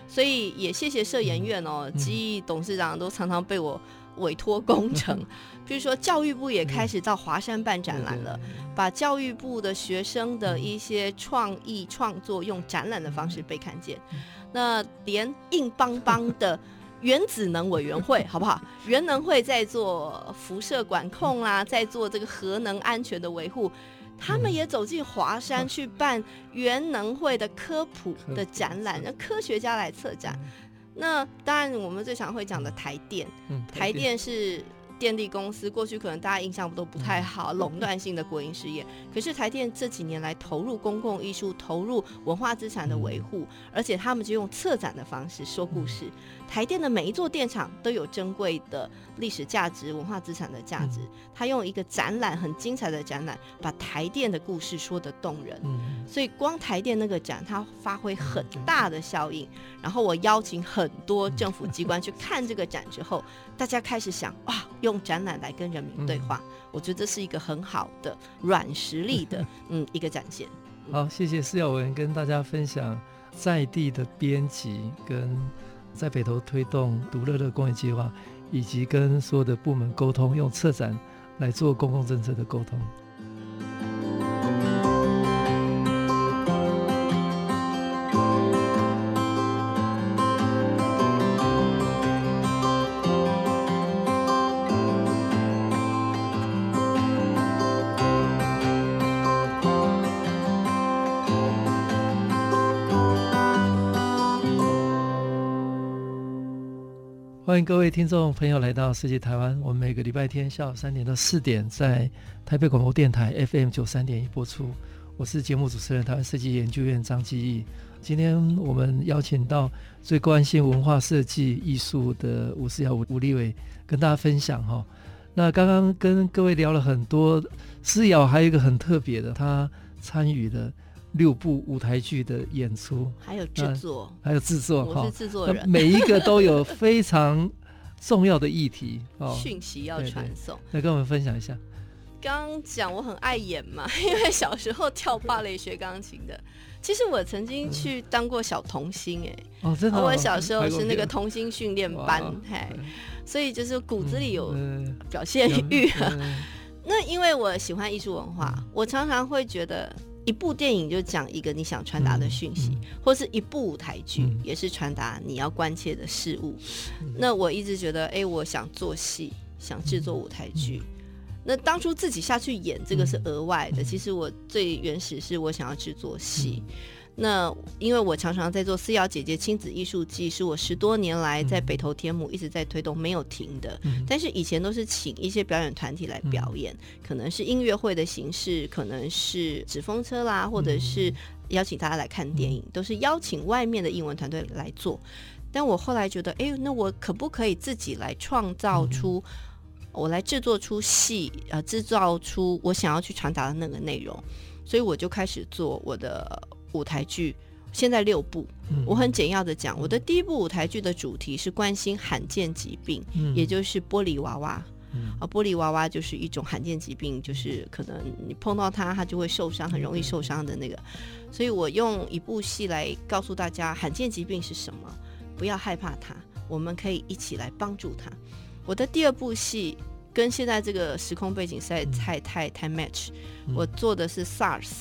所以也谢谢社研院哦，基艺董事长都常常被我。委托工程，比如说教育部也开始到华山办展览了，把教育部的学生的一些创意创作用展览的方式被看见。那连硬邦邦的原子能委员会，好不好？原能会在做辐射管控啊，在做这个核能安全的维护，他们也走进华山去办原能会的科普的展览，让科学家来策展。那当然，我们最常会讲的台电，嗯、台电，台电是。电力公司过去可能大家印象都不太好，垄断性的国营事业。可是台电这几年来投入公共艺术，投入文化资产的维护，而且他们就用策展的方式说故事。台电的每一座电厂都有珍贵的历史价值、文化资产的价值。他用一个展览很精彩的展览，把台电的故事说得动人。所以光台电那个展，它发挥很大的效应。然后我邀请很多政府机关去看这个展之后，大家开始想哇。用展览来跟人民对话，嗯、我觉得这是一个很好的软实力的 嗯一个展现。好，谢谢施耀文跟大家分享在地的编辑跟在北投推动独乐乐公益计划，以及跟所有的部门沟通，用策展来做公共政策的沟通。欢迎各位听众朋友来到设计台湾。我们每个礼拜天下午三点到四点在台北广播电台 FM 九三点一播出。我是节目主持人台湾设计研究院张基义。今天我们邀请到最关心文化设计艺术的吴思瑶吴吴立伟跟大家分享哈。那刚刚跟各位聊了很多，思瑶还有一个很特别的，他参与了。六部舞台剧的演出，还有制作，还有制作，我是制作人，每一个都有非常重要的议题 哦，讯息要传送。来跟我们分享一下。刚刚讲我很爱演嘛，因为小时候跳芭蕾学钢琴的。其实我曾经去当过小童星哎，哦，真的，我小时候是那个童星训练班，嘿，所以就是骨子里有表现欲。那因为我喜欢艺术文化，我常常会觉得。一部电影就讲一个你想传达的讯息，嗯嗯、或是一部舞台剧也是传达你要关切的事物。嗯、那我一直觉得，哎、欸，我想做戏，想制作舞台剧。嗯、那当初自己下去演，这个是额外的。嗯、其实我最原始是我想要制作戏。嗯那因为我常常在做思瑶姐姐亲子艺术季，是我十多年来在北投天母一直在推动没有停的。嗯、但是以前都是请一些表演团体来表演，嗯、可能是音乐会的形式，可能是纸风车啦，或者是邀请大家来看电影，嗯、都是邀请外面的英文团队来做。但我后来觉得，哎，那我可不可以自己来创造出，嗯、我来制作出戏，呃，制造出我想要去传达的那个内容，所以我就开始做我的。舞台剧现在六部，我很简要的讲，我的第一部舞台剧的主题是关心罕见疾病，也就是玻璃娃娃。啊，玻璃娃娃就是一种罕见疾病，就是可能你碰到它，它就会受伤，很容易受伤的那个。所以我用一部戏来告诉大家，罕见疾病是什么，不要害怕它，我们可以一起来帮助它。我的第二部戏跟现在这个时空背景实在太太太 match，我做的是 SARS。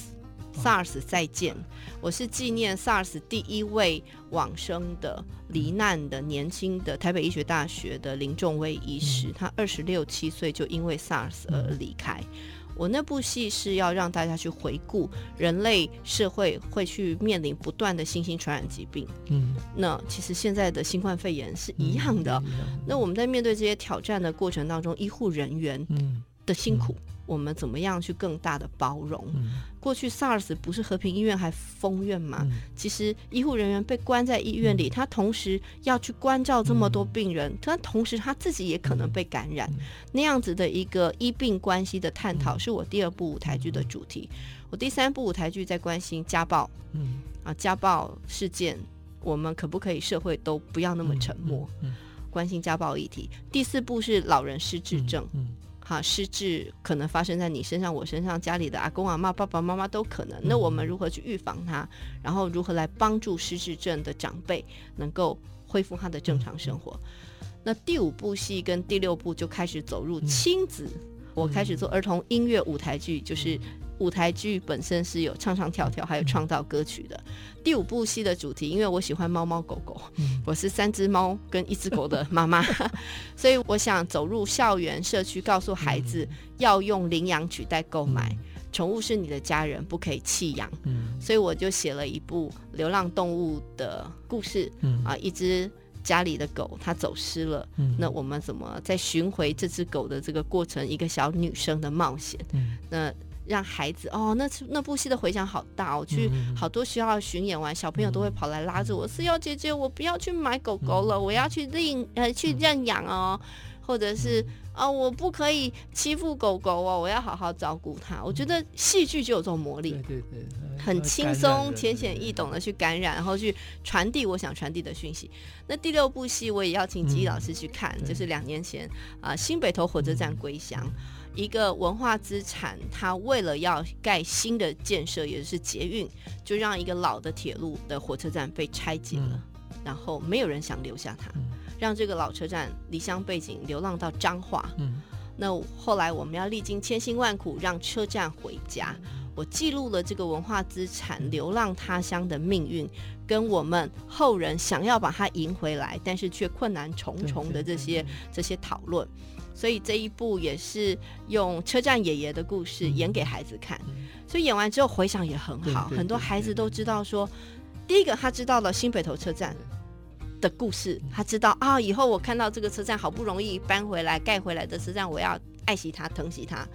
SARS 再见，我是纪念 SARS 第一位往生的罹难的年轻的台北医学大学的林仲威医师，他二十六七岁就因为 SARS 而离开。我那部戏是要让大家去回顾人类社会会去面临不断的新兴传染疾病。嗯，那其实现在的新冠肺炎是一样的。嗯、那我们在面对这些挑战的过程当中，医护人员的辛苦。嗯嗯我们怎么样去更大的包容？嗯、过去 SARS 不是和平医院还封院吗？嗯、其实医护人员被关在医院里，嗯、他同时要去关照这么多病人，嗯、但同时他自己也可能被感染。嗯、那样子的一个医病关系的探讨，是我第二部舞台剧的主题。嗯、我第三部舞台剧在关心家暴，嗯啊，家暴事件，我们可不可以社会都不要那么沉默？嗯关心家暴议题。第四部是老人失智症。嗯嗯哈，失智可能发生在你身上、我身上、家里的阿公阿妈、爸爸妈妈都可能。那我们如何去预防它？然后如何来帮助失智症的长辈能够恢复他的正常生活？那第五部戏跟第六部就开始走入亲子，我开始做儿童音乐舞台剧，就是。舞台剧本身是有唱唱跳跳，还有创造歌曲的。第五部戏的主题，因为我喜欢猫猫狗狗，我是三只猫跟一只狗的妈妈，所以我想走入校园社区，告诉孩子要用领养取代购买，宠物是你的家人，不可以弃养。所以我就写了一部流浪动物的故事。啊，一只家里的狗它走失了，那我们怎么在寻回这只狗的这个过程，一个小女生的冒险。那让孩子哦，那那部戏的回响好大，我去好多学校巡演完，小朋友都会跑来拉着我，思瑶姐姐，我不要去买狗狗了，我要去领呃去认养哦，或者是啊、哦，我不可以欺负狗狗哦，我要好好照顾它。我觉得戏剧就有这种魔力，对对对，很轻松、浅显易懂的去感染，然后去传递我想传递的讯息。那第六部戏我也邀请吉老师去看，就是两年前啊，新北投火车站归乡。一个文化资产，它为了要盖新的建设，也就是捷运，就让一个老的铁路的火车站被拆解了，嗯、然后没有人想留下它，嗯、让这个老车站离乡背景，流浪到彰化。嗯、那后来我们要历经千辛万苦，让车站回家。我记录了这个文化资产流浪他乡的命运，跟我们后人想要把它赢回来，但是却困难重重的这些这些讨论。所以这一部也是用车站爷爷的故事演给孩子看，所以演完之后回想也很好，很多孩子都知道说，第一个他知道了新北投车站的故事，他知道啊，以后我看到这个车站好不容易搬回来盖回来的车站，我要爱惜它、疼惜它，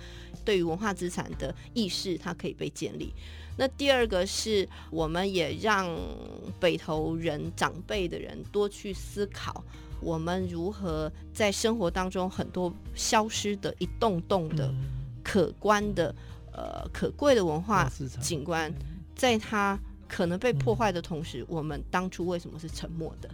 对于文化资产的意识，它可以被建立。那第二个是，我们也让北投人长辈的人多去思考。我们如何在生活当中很多消失的一栋栋的可观的呃可贵的文化景观，在它可能被破坏的同时，我们当初为什么是沉默的？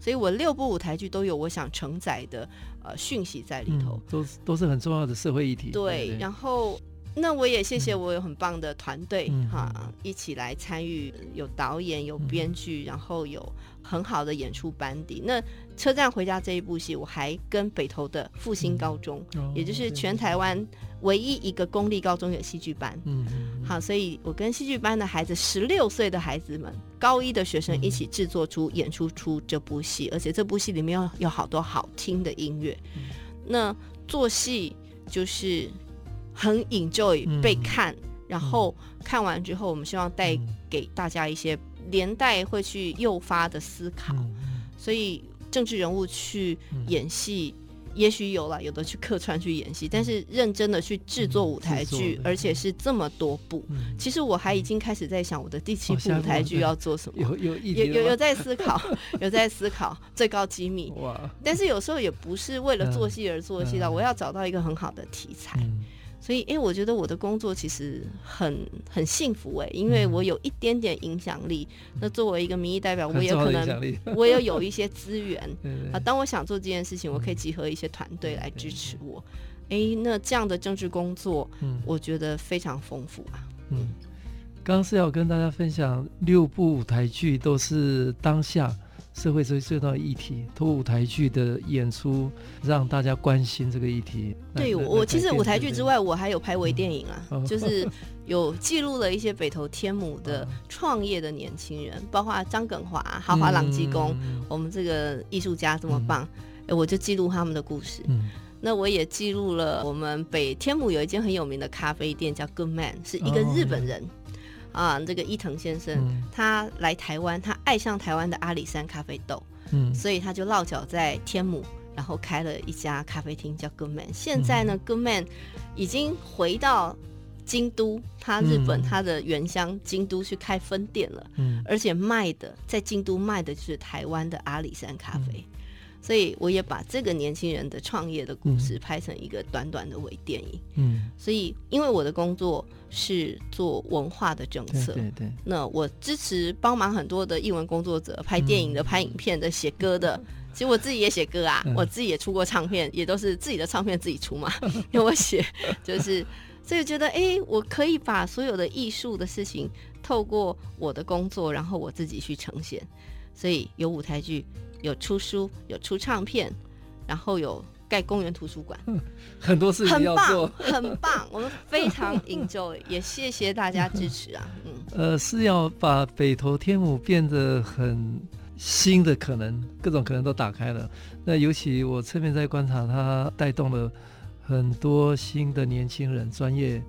所以我六部舞台剧都有我想承载的呃讯息在里头，都都是很重要的社会议题。对，然后。那我也谢谢我有很棒的团队哈、一起来参与，有导演，有编剧，嗯、然后有很好的演出班底。那车站回家这一部戏，我还跟北投的复兴高中，嗯哦、也就是全台湾唯一一个公立高中有戏剧班。嗯，好，所以我跟戏剧班的孩子，十六岁的孩子们，高一的学生一起制作出、演出出这部戏，而且这部戏里面有有好多好听的音乐。嗯、那做戏就是。很 enjoy 被看，嗯、然后看完之后，我们希望带给大家一些连带会去诱发的思考。嗯、所以政治人物去演戏，嗯、也许有了，有的去客串去演戏，但是认真的去制作舞台剧，嗯、而且是这么多部。嗯、其实我还已经开始在想我的第七部舞台剧要做什么，有有有有有在思考，有在思考最高机密。哇！但是有时候也不是为了做戏而做戏的，嗯、我要找到一个很好的题材。嗯所以，哎，我觉得我的工作其实很很幸福哎，因为我有一点点影响力。嗯、那作为一个民意代表，我也可能 我也有一些资源 啊。当我想做这件事情，我可以集合一些团队来支持我。哎，那这样的政治工作，嗯，我觉得非常丰富啊。嗯，刚刚是要跟大家分享六部舞台剧，都是当下。社会最最大的议题，通过舞台剧的演出，让大家关心这个议题。对，我其实舞台剧之外，我还有拍微电影啊，嗯、就是有记录了一些北投天母的创业的年轻人，包括张耿华、豪华朗基公，嗯、我们这个艺术家这么棒。哎，我就记录他们的故事。嗯，那我也记录了我们北天母有一间很有名的咖啡店叫 Good Man，是一个日本人。哦啊，这个伊藤先生，嗯、他来台湾，他爱上台湾的阿里山咖啡豆，嗯，所以他就落脚在天母，然后开了一家咖啡厅叫 Good Man。现在呢、嗯、Good Man 已经回到京都，他日本他的原乡京都去开分店了，嗯，而且卖的在京都卖的就是台湾的阿里山咖啡。嗯所以我也把这个年轻人的创业的故事拍成一个短短的微电影。嗯，所以因为我的工作是做文化的政策，对对对，那我支持帮忙很多的艺文工作者，拍电影的、拍影片的、写歌的。其实我自己也写歌啊，我自己也出过唱片，也都是自己的唱片自己出嘛。因为我写就是，所以觉得哎，我可以把所有的艺术的事情透过我的工作，然后我自己去呈现。所以有舞台剧。有出书，有出唱片，然后有盖公园图书馆，很多事情要做，很棒，很棒，我们非常 enjoy，也谢谢大家支持啊，嗯，呃，是要把北投天母变得很新的可能，各种可能都打开了。那尤其我侧面在观察，它带动了很多新的年轻人、专业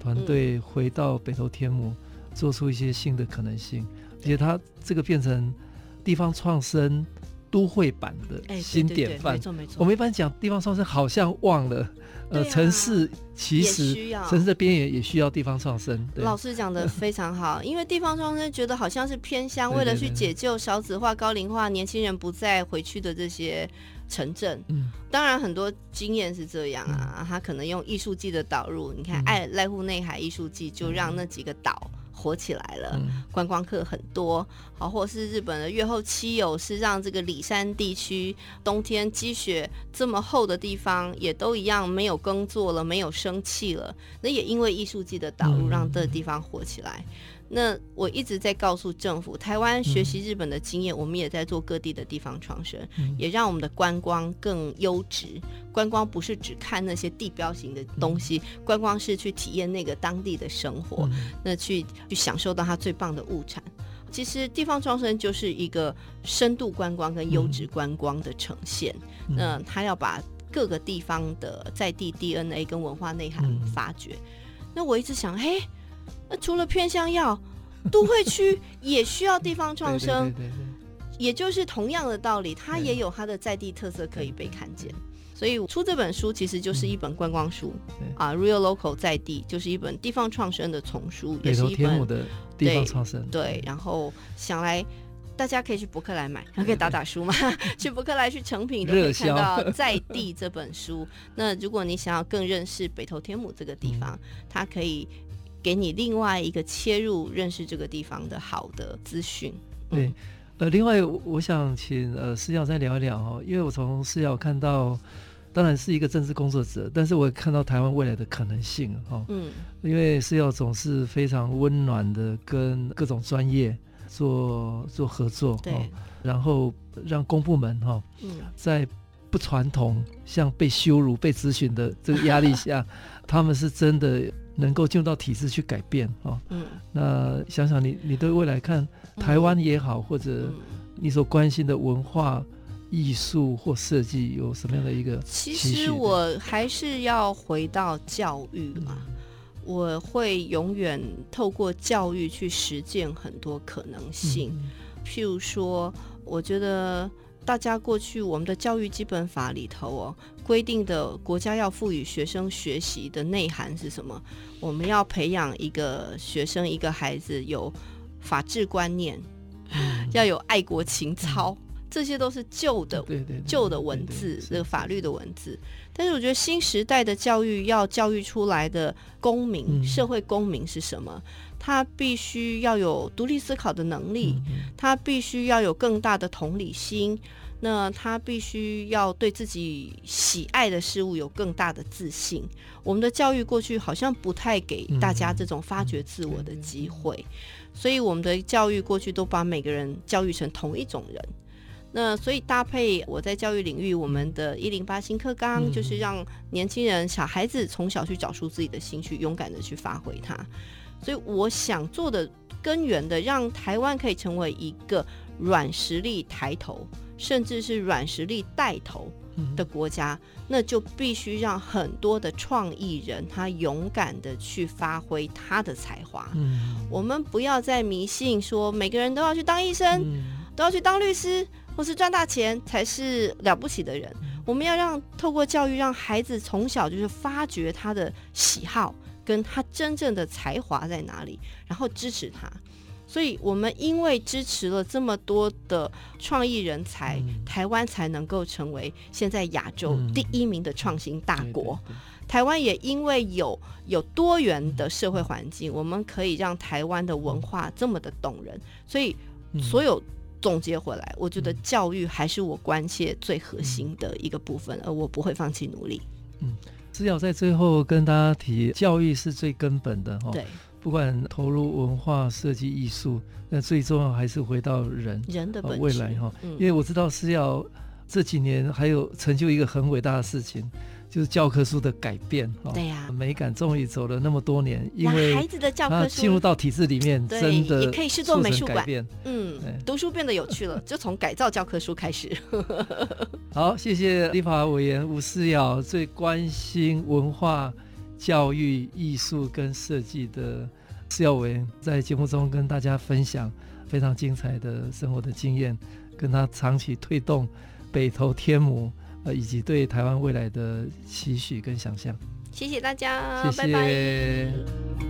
团队回到北投天母，做出一些新的可能性，而且它这个变成地方创生。都会版的新典范，我们一般讲地方创生，好像忘了，呃，城市其实城市的边缘也需要地方创生。老师讲的非常好，因为地方创生觉得好像是偏乡，为了去解救少子化、高龄化、年轻人不再回去的这些城镇。嗯，当然很多经验是这样啊，他可能用艺术季的导入，你看爱濑户内海艺术季就让那几个岛。火起来了，观光客很多，好，或是日本的越后妻有是让这个里山地区冬天积雪这么厚的地方也都一样没有耕作了，没有生气了，那也因为艺术季的导入让这个地方火起来。那我一直在告诉政府，台湾学习日本的经验，嗯、我们也在做各地的地方创生，嗯、也让我们的观光更优质。观光不是只看那些地标型的东西，嗯、观光是去体验那个当地的生活，嗯、那去去享受到它最棒的物产。其实地方创生就是一个深度观光跟优质观光的呈现。嗯、那他要把各个地方的在地 DNA 跟文化内涵发掘。嗯、那我一直想，嘿。那除了偏乡要，都会区也需要地方创生，也就是同样的道理，它也有它的在地特色可以被看见。所以出这本书其实就是一本观光书啊，Real Local 在地就是一本地方创生的丛书，也是一本的地方创生。对，然后想来大家可以去博客来买，还 可以打打书嘛，去博客来去成品都可以看到在地这本书。那如果你想要更认识北投天母这个地方，它可以。给你另外一个切入认识这个地方的好的资讯。对，嗯、呃，另外我想请呃思耀再聊一聊哦，因为我从思耀看到，当然是一个政治工作者，但是我也看到台湾未来的可能性哦。嗯，因为思耀总是非常温暖的跟各种专业做做合作，对、哦，然后让公部门哈，哦嗯、在不传统像被羞辱、被咨询的这个压力下，他们是真的。能够进入到体制去改变哦，嗯，那想想你，你对未来看台湾也好，嗯、或者你所关心的文化艺术或设计有什么样的一个？其实我还是要回到教育嘛，嗯、我会永远透过教育去实践很多可能性，嗯、譬如说，我觉得。大家过去我们的教育基本法里头哦，规定的国家要赋予学生学习的内涵是什么？我们要培养一个学生一个孩子有法治观念，嗯、要有爱国情操，嗯、这些都是旧的旧的文字，这个法律的文字。但是我觉得新时代的教育要教育出来的公民，嗯、社会公民是什么？他必须要有独立思考的能力，他必须要有更大的同理心，那他必须要对自己喜爱的事物有更大的自信。我们的教育过去好像不太给大家这种发掘自我的机会，所以我们的教育过去都把每个人教育成同一种人。那所以搭配我在教育领域，我们的一零八新课纲就是让年轻人、小孩子从小去找出自己的兴趣，勇敢的去发挥它。所以我想做的根源的，让台湾可以成为一个软实力抬头，甚至是软实力带头的国家，那就必须让很多的创意人他勇敢的去发挥他的才华。嗯，我们不要再迷信说每个人都要去当医生，嗯都要去当律师，或是赚大钱才是了不起的人。我们要让透过教育，让孩子从小就是发掘他的喜好，跟他真正的才华在哪里，然后支持他。所以，我们因为支持了这么多的创意人才，嗯、台湾才能够成为现在亚洲第一名的创新大国。嗯、台湾也因为有有多元的社会环境，嗯、我们可以让台湾的文化这么的动人。所以，所有总结回来，我觉得教育还是我关切最核心的一个部分，而我不会放弃努力。嗯，只要在最后跟大家提，教育是最根本的哈。对。不管投入文化、设计、艺术，那最重要还是回到人，人的。未来哈，嗯、因为我知道是要这几年还有成就一个很伟大的事情，就是教科书的改变哈。对呀、啊，美感终于走了那么多年，因为孩子的教科书进入到体制里面，真的也可以视作美术馆。嗯，对读书变得有趣了，就从改造教科书开始。好，谢谢立法委员吴思瑶，最关心文化。教育、艺术跟设计的思瑶委员在节目中跟大家分享非常精彩的生活的经验，跟他长期推动北投天母呃以及对台湾未来的期许跟想象。谢谢大家，谢谢。拜拜。